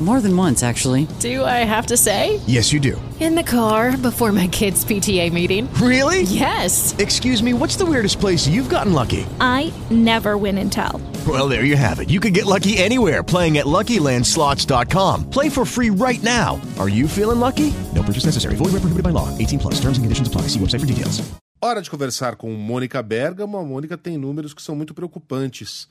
More than once, actually. Do I have to say? Yes, you do. In the car before my kids' PTA meeting. Really? Yes. Excuse me, what's the weirdest place you've gotten lucky? I never win and tell. Well, there you have it. You can get lucky anywhere playing at LuckyLandSlots.com. Play for free right now. Are you feeling lucky? No purchase necessary. Void where prohibited by law. 18 plus. Terms and conditions apply. See website for details. Hora de conversar com Mônica Bergamo. A Mônica tem números que são muito preocupantes.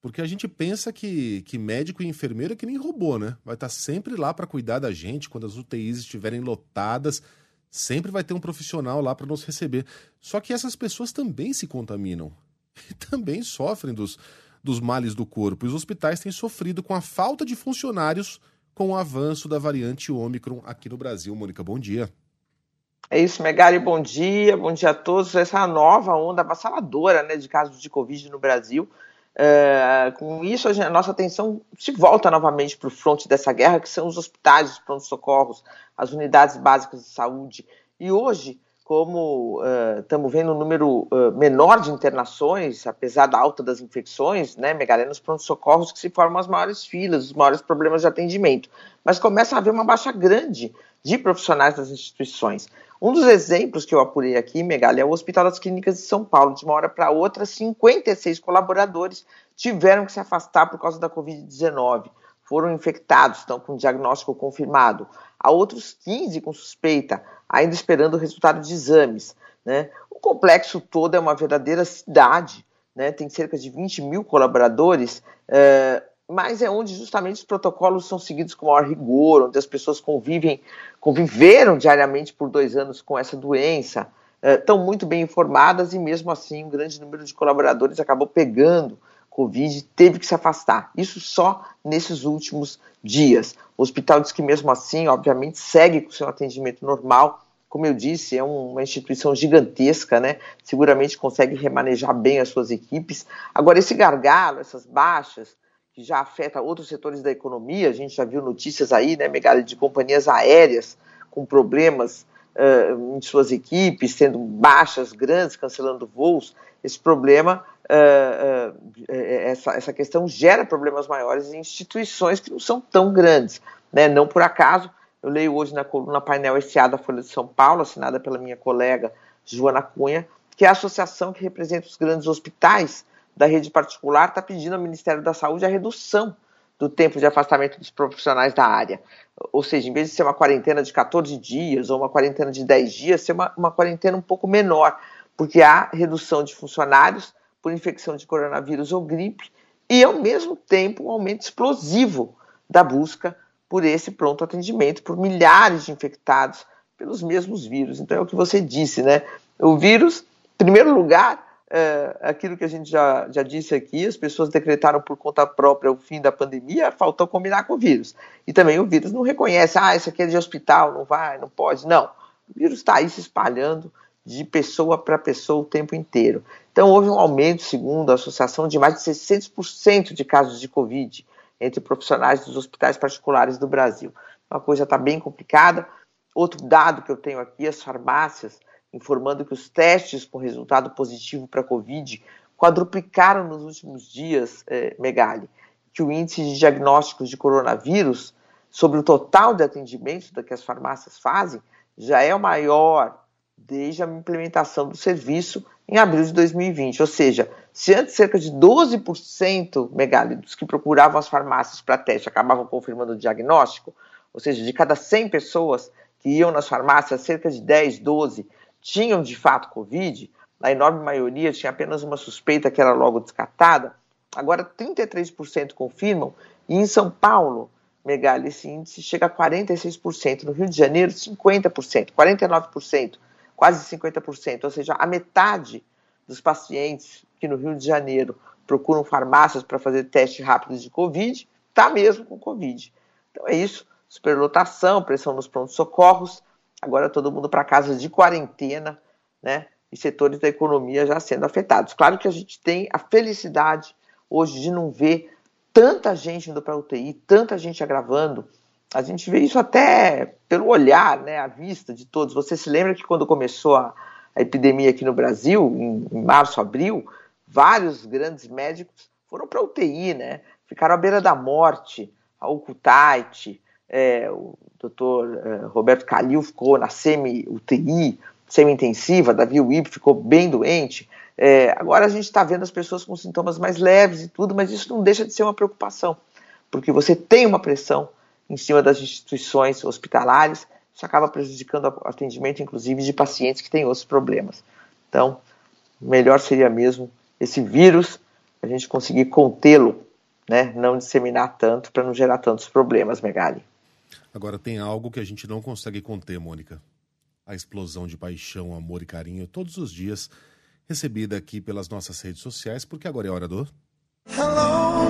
Porque a gente pensa que, que médico e enfermeiro é que nem robô, né? Vai estar sempre lá para cuidar da gente quando as UTIs estiverem lotadas. Sempre vai ter um profissional lá para nos receber. Só que essas pessoas também se contaminam e também sofrem dos, dos males do corpo. E os hospitais têm sofrido com a falta de funcionários com o avanço da variante Ômicron aqui no Brasil. Mônica, bom dia. É isso, Megali, bom dia, bom dia a todos. Essa é a nova onda avassaladora né, de casos de Covid no Brasil. É, com isso, a, nossa atenção se volta novamente para o fronte dessa guerra, que são os hospitais, os prontos-socorros, as unidades básicas de saúde. E hoje, como estamos uh, vendo um número uh, menor de internações, apesar da alta das infecções, né, Megalé, nos prontos-socorros que se formam as maiores filas, os maiores problemas de atendimento. Mas começa a haver uma baixa grande de profissionais das instituições. Um dos exemplos que eu apurei aqui, Megali, é o Hospital das Clínicas de São Paulo. De uma hora para outra, 56 colaboradores tiveram que se afastar por causa da Covid-19. Foram infectados, estão com diagnóstico confirmado. Há outros 15 com suspeita, ainda esperando o resultado de exames. Né? O complexo todo é uma verdadeira cidade, né? tem cerca de 20 mil colaboradores. Uh, mas é onde justamente os protocolos são seguidos com maior rigor, onde as pessoas convivem, conviveram diariamente por dois anos com essa doença, estão eh, muito bem informadas e mesmo assim um grande número de colaboradores acabou pegando Covid teve que se afastar. Isso só nesses últimos dias. O hospital diz que mesmo assim, obviamente, segue com seu atendimento normal. Como eu disse, é uma instituição gigantesca, né? Seguramente consegue remanejar bem as suas equipes. Agora, esse gargalo, essas baixas, que já afeta outros setores da economia. A gente já viu notícias aí, né, Megali, de companhias aéreas com problemas uh, em suas equipes, tendo baixas grandes, cancelando voos. Esse problema, uh, uh, essa, essa questão gera problemas maiores em instituições que não são tão grandes. Né? Não por acaso, eu leio hoje na coluna Painel SA da Folha de São Paulo, assinada pela minha colega Joana Cunha, que é a associação que representa os grandes hospitais da rede particular está pedindo ao Ministério da Saúde a redução do tempo de afastamento dos profissionais da área. Ou seja, em vez de ser uma quarentena de 14 dias ou uma quarentena de 10 dias, ser uma, uma quarentena um pouco menor, porque há redução de funcionários por infecção de coronavírus ou gripe e, ao mesmo tempo, um aumento explosivo da busca por esse pronto atendimento, por milhares de infectados pelos mesmos vírus. Então, é o que você disse, né? O vírus, em primeiro lugar, é, aquilo que a gente já, já disse aqui, as pessoas decretaram por conta própria o fim da pandemia, faltou combinar com o vírus. E também o vírus não reconhece, ah, isso aqui é de hospital, não vai, não pode. Não, o vírus está aí se espalhando de pessoa para pessoa o tempo inteiro. Então houve um aumento, segundo a associação, de mais de 600% de casos de Covid entre profissionais dos hospitais particulares do Brasil. Uma coisa está bem complicada. Outro dado que eu tenho aqui, as farmácias informando que os testes com resultado positivo para Covid quadruplicaram nos últimos dias, eh, Megali, que o índice de diagnósticos de coronavírus sobre o total de atendimentos que as farmácias fazem já é o maior desde a implementação do serviço em abril de 2020. Ou seja, se antes cerca de 12%, Megali, dos que procuravam as farmácias para teste acabavam confirmando o diagnóstico, ou seja, de cada 100 pessoas que iam nas farmácias, cerca de 10, 12 tinham de fato Covid, a enorme maioria tinha apenas uma suspeita que era logo descartada, agora 33% confirmam, e em São Paulo, Megali, esse índice chega a 46%, no Rio de Janeiro, 50%, 49% quase 50%, ou seja, a metade dos pacientes que no Rio de Janeiro procuram farmácias para fazer teste rápido de Covid, está mesmo com Covid. Então é isso, superlotação, pressão nos prontos-socorros, agora todo mundo para casa de quarentena, né? E setores da economia já sendo afetados. Claro que a gente tem a felicidade hoje de não ver tanta gente indo para UTI, tanta gente agravando. A gente vê isso até pelo olhar, né, à vista de todos. Você se lembra que quando começou a, a epidemia aqui no Brasil, em, em março, abril, vários grandes médicos foram para UTI, né? Ficaram à beira da morte. A Ocultite, é, o doutor é, Roberto Calil ficou na semi-UTI, semi-intensiva, Davi Wib ficou bem doente. É, agora a gente está vendo as pessoas com sintomas mais leves e tudo, mas isso não deixa de ser uma preocupação, porque você tem uma pressão em cima das instituições hospitalares, isso acaba prejudicando o atendimento, inclusive, de pacientes que têm outros problemas. Então, melhor seria mesmo esse vírus, a gente conseguir contê-lo, né, não disseminar tanto para não gerar tantos problemas, Megali. Agora tem algo que a gente não consegue conter, Mônica. A explosão de paixão, amor e carinho todos os dias, recebida aqui pelas nossas redes sociais, porque agora é hora do. Hello.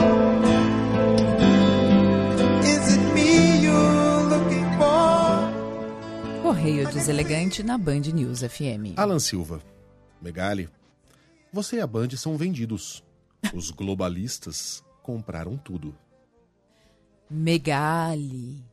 Is it me you're looking for? Correio Deselegante na Band News FM. Alan Silva, Megali, você e a Band são vendidos. Os globalistas compraram tudo. Megali,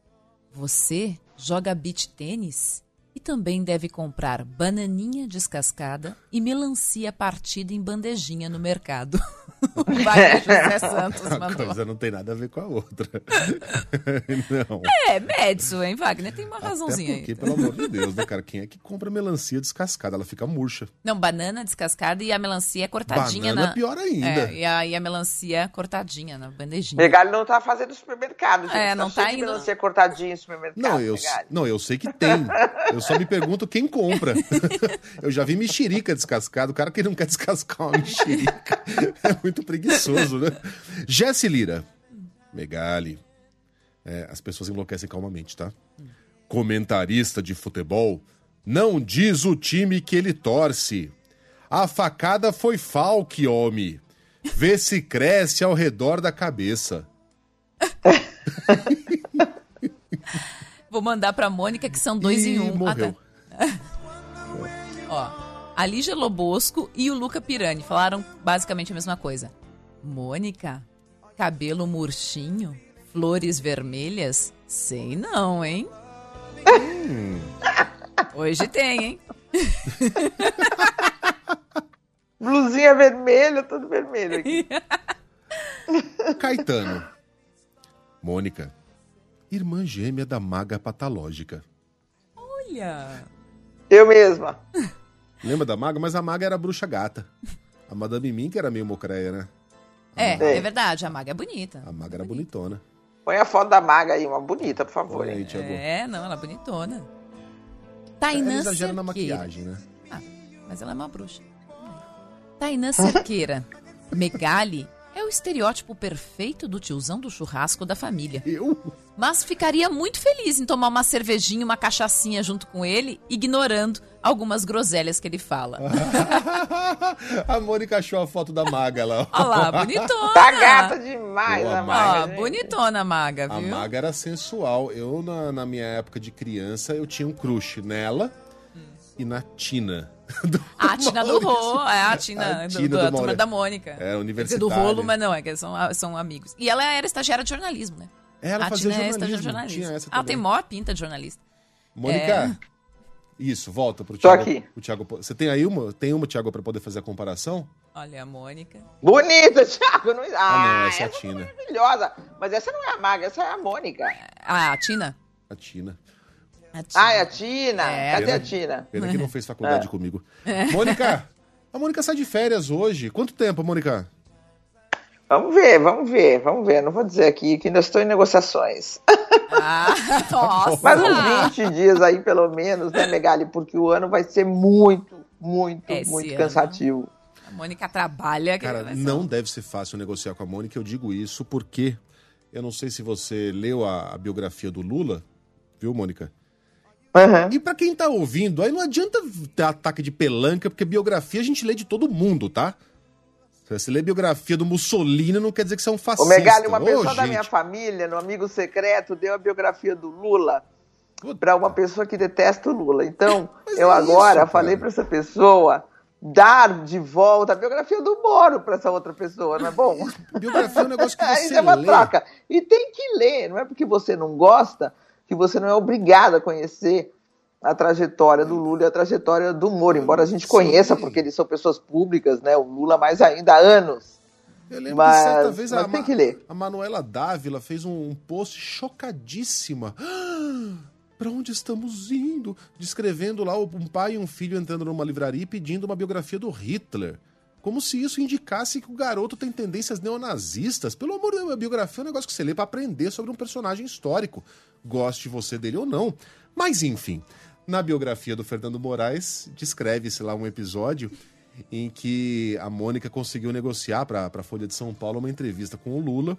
você joga beach tênis e também deve comprar bananinha descascada e melancia partida em bandejinha no mercado. Vai, José Santos mandou. A coisa não tem nada a ver com a outra. não. É, Médici, hein, Wagner? Tem uma razãozinha Até porque, aí. pelo amor de Deus, né, cara? Quem é que compra melancia descascada? Ela fica murcha. Não, banana descascada e a melancia é cortadinha Banana na. pior ainda. É, e, a, e a melancia é cortadinha na bandejinha. Megali não está fazendo supermercado, gente. É, não tá de indo- melancia cortadinha em supermercado, Não eu, não, eu sei que tem. Eu só me pergunto quem compra. Eu já vi mexerica descascada. O cara que não quer descascar uma mexerica é muito preguiçoso, né? Jesse Lira. Megali. É, as pessoas enlouquecem calmamente, tá? Comentarista de futebol não diz o time que ele torce. A facada foi Falque, homem. Vê se cresce ao redor da cabeça. Vou mandar pra Mônica que são dois Ih, em um. morreu. Ah, tá. Ó, a Lígia Lobosco e o Luca Pirani falaram basicamente a mesma coisa. Mônica, cabelo murchinho, flores vermelhas? Sei não, hein? Hoje tem, hein? Blusinha vermelha, tudo vermelho aqui. Caetano. Mônica. Irmã gêmea da maga patológica. Olha. Eu mesma. Lembra da maga? Mas a maga era a bruxa gata. A Madame Mim que era meio mocreia, né? É, É. é verdade, a maga é bonita. A maga era bonitona. Põe a foto da maga aí, uma bonita, por favor. Aí? Thiago. É, não, ela é bonitona. Ela Tainã exagera na maquiagem, né? Ah, mas ela é uma bruxa. Tainã Cerqueira. Megali é o estereótipo perfeito do tiozão do churrasco da família. Eu? Mas ficaria muito feliz em tomar uma cervejinha, uma cachaçinha junto com ele, ignorando algumas groselhas que ele fala. a Mônica achou a foto da maga lá. Olha lá, bonitona. Tá gata demais Boa, a Ó, maga. gente. bonitona a maga, A viu? maga era sensual. Eu, na, na minha época de criança, eu tinha um crush nela e na Tina. Do A Tina do. Rolo, é a Tina, A do, Tina do- do a turma da Mônica. É, Quer dizer, universitária. do rolo, mas não, é que são, são amigos. E ela era estagiária de jornalismo, né? Ela a fazia Tina é jornalismo. estagiária de jornalismo. Tinha essa ela tem maior pinta de jornalista. Mônica, É. isso, volta pro Tô Thiago. aqui. O Thiago. Você tem aí uma? Tem uma, Thiago, pra poder fazer a comparação? Olha a Mônica. Bonita, Thiago. Não... Ah, Ah, não, essa é a essa Tina. é maravilhosa. Mas essa não é a maga, essa é a Mônica. Ah, a Tina? A Tina. A Tina. Ah, é a Tina. É. Cadê a Pena- Tina? Pena que não fez faculdade É. comigo. Mônica, a Mônica sai de férias hoje. Quanto tempo, Mônica? Vamos ver, vamos ver, vamos ver. Não vou dizer aqui que ainda estou em negociações. Ah, nossa! Mas uns 20 dias aí, pelo menos, né, Megali? Porque o ano vai ser muito, muito, Esse muito ano. cansativo. A Mônica trabalha. Cara, ser não um- deve ser fácil negociar com a Mônica. Eu digo isso porque eu não sei se você leu a, a biografia do Lula, viu, Mônica? Uhum. E pra quem tá ouvindo, aí não adianta ter ataque de pelanca, porque biografia a gente lê de todo mundo, tá? Se você lê biografia do Mussolini, não quer dizer que você é um O fascista. Megali, uma Ô, pessoa da gente. minha família, no Amigo Secreto, deu a biografia do Lula para uma pessoa que detesta o Lula. Então, Mas eu é agora isso, falei para essa pessoa dar de volta a biografia do Moro para essa outra pessoa, não é bom? Biografia é um negócio que Isso você é uma lê. troca. E tem que ler, não é porque você não gosta que você não é obrigado a conhecer a trajetória do Lula e a trajetória do Moro, embora a gente conheça, porque eles são pessoas públicas, né? O Lula mais ainda há anos. Eu lembro Mas- que certa vez a, tem Ma- que ler. a Manuela Dávila fez um, um post chocadíssima. Para onde estamos indo? Descrevendo lá um pai e um filho entrando numa livraria e pedindo uma biografia do Hitler. Como se isso indicasse que o garoto tem tendências neonazistas. Pelo amor de Deus, a biografia é um negócio que você lê para aprender sobre um personagem histórico. Goste você dele ou não. Mas enfim, na biografia do Fernando Moraes, descreve-se lá um episódio em que a Mônica conseguiu negociar para a Folha de São Paulo uma entrevista com o Lula.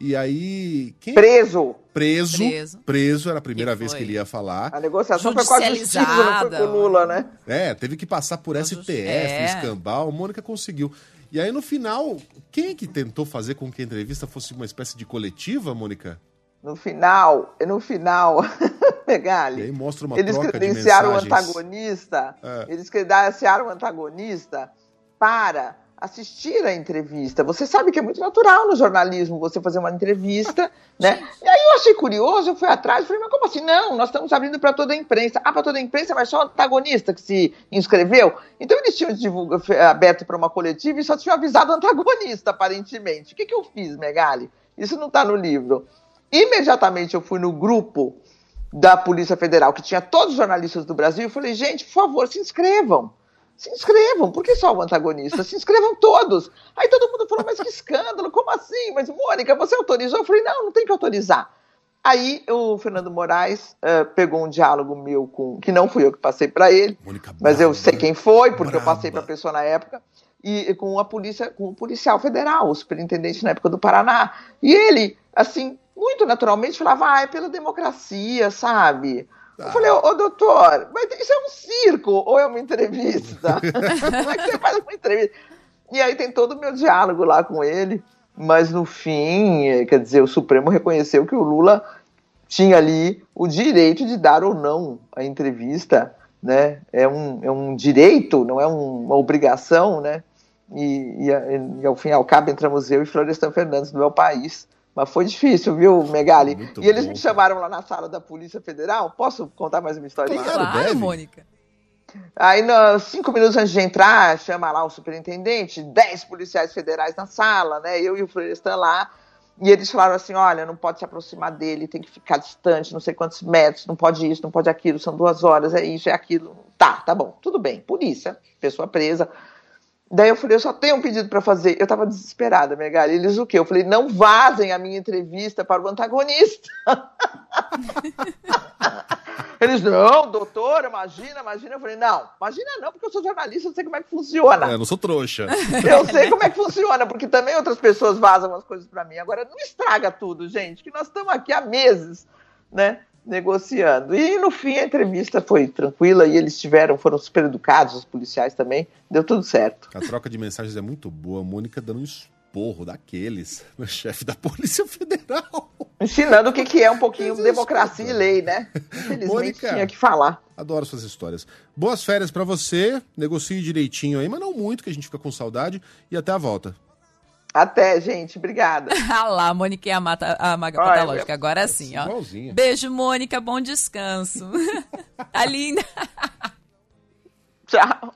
E aí. Quem... Preso. Preso. Preso. Preso, era a primeira Que vez foi? que ele ia falar. A negociação foi com a justiça, não foi com o Lula, né? É, teve que passar por STF, é. escambau, a Mônica conseguiu. E aí no final, quem é que tentou fazer com que a entrevista fosse uma espécie de coletiva, Mônica? No final, no final, E aí Megali, mostra uma eles credenciaram o antagonista, É. eles credenciaram o antagonista para assistir a entrevista. Você sabe que é muito natural no jornalismo você fazer uma entrevista, né? E aí eu achei curioso, eu fui atrás, falei, mas como assim? Não, nós estamos abrindo para toda a imprensa. Ah, para toda a imprensa, mas só o antagonista que se inscreveu? Então eles tinham aberto para uma coletiva e só tinham avisado o antagonista, aparentemente. O que, que eu fiz, Megali? Isso não está no livro. Imediatamente eu fui no grupo da Polícia Federal, que tinha todos os jornalistas do Brasil, e falei, gente, por favor, se inscrevam. Se inscrevam, por que só o antagonista? Se inscrevam todos. Aí todo mundo falou, mas que escândalo, como assim? Mas, Mônica, você autorizou? Eu falei, não, não tem que autorizar. Aí o Fernando Moraes eh, pegou um diálogo meu com. que não fui eu que passei para ele, Mônica mas eu sei quem foi, porque eu passei para a pessoa na época, e, e com a polícia, com o policial federal, o superintendente na época do Paraná. E ele, assim, muito naturalmente falava, ah, é pela democracia, sabe? Eu Ah. falei, ô, ô, doutor, mas isso é um circo ou é uma entrevista? Como é que você faz uma entrevista? E aí tem todo o meu diálogo lá com ele, mas no fim, quer dizer, o Supremo reconheceu que o Lula tinha ali o direito de dar ou não a entrevista, né? É um, é um direito, não é um- uma obrigação, né? E, e, e ao fim e ao cabo entramos eu e Florestan Fernandes do meu país. Mas foi difícil, viu, Megali? Muito e eles bom, me chamaram lá na sala da Polícia Federal. Posso contar mais uma historinha? Claro, Claro, deve. Mônica. Aí, nos cinco minutos antes de entrar, chama lá o superintendente, dez policiais federais na sala, né? Eu e o Florestan lá. E eles falaram assim: olha, não pode se aproximar dele, tem que ficar distante, não sei quantos metros, não pode isso, não pode aquilo, são duas horas, é isso, é aquilo. Tá, tá bom, tudo bem. Polícia, pessoa presa. Daí eu falei, eu só tenho um pedido para fazer. Eu tava desesperada, Megali. Eles o quê? Eu falei, não vazem a minha entrevista para o antagonista. Eles, não, doutor, imagina, imagina. Eu falei, não, imagina não, porque eu sou jornalista, eu sei como é que funciona. É, eu não sou trouxa. Eu sei como é que funciona, porque também outras pessoas vazam as coisas para mim. Agora, não estraga tudo, gente, que nós estamos aqui há meses, né, negociando. E no fim a entrevista foi tranquila e eles tiveram, foram super educados, os policiais também, deu tudo certo. A troca de mensagens é muito boa. A Mônica dando um esporro daqueles no chefe da Polícia Federal. Ensinando o que, que é um pouquinho é democracia e lei, né? Infelizmente Mônica. tinha que falar. Adoro suas histórias. Boas férias pra você. Negocie direitinho aí, mas não muito, que a gente fica com saudade. E até a volta. Até, gente. Obrigada. Ah lá, a Mônica e a, Mata, a Maga Ai, Patológica. Agora sim, ó. Igualzinha. Beijo, Mônica. Bom descanso. tá linda. Tchau.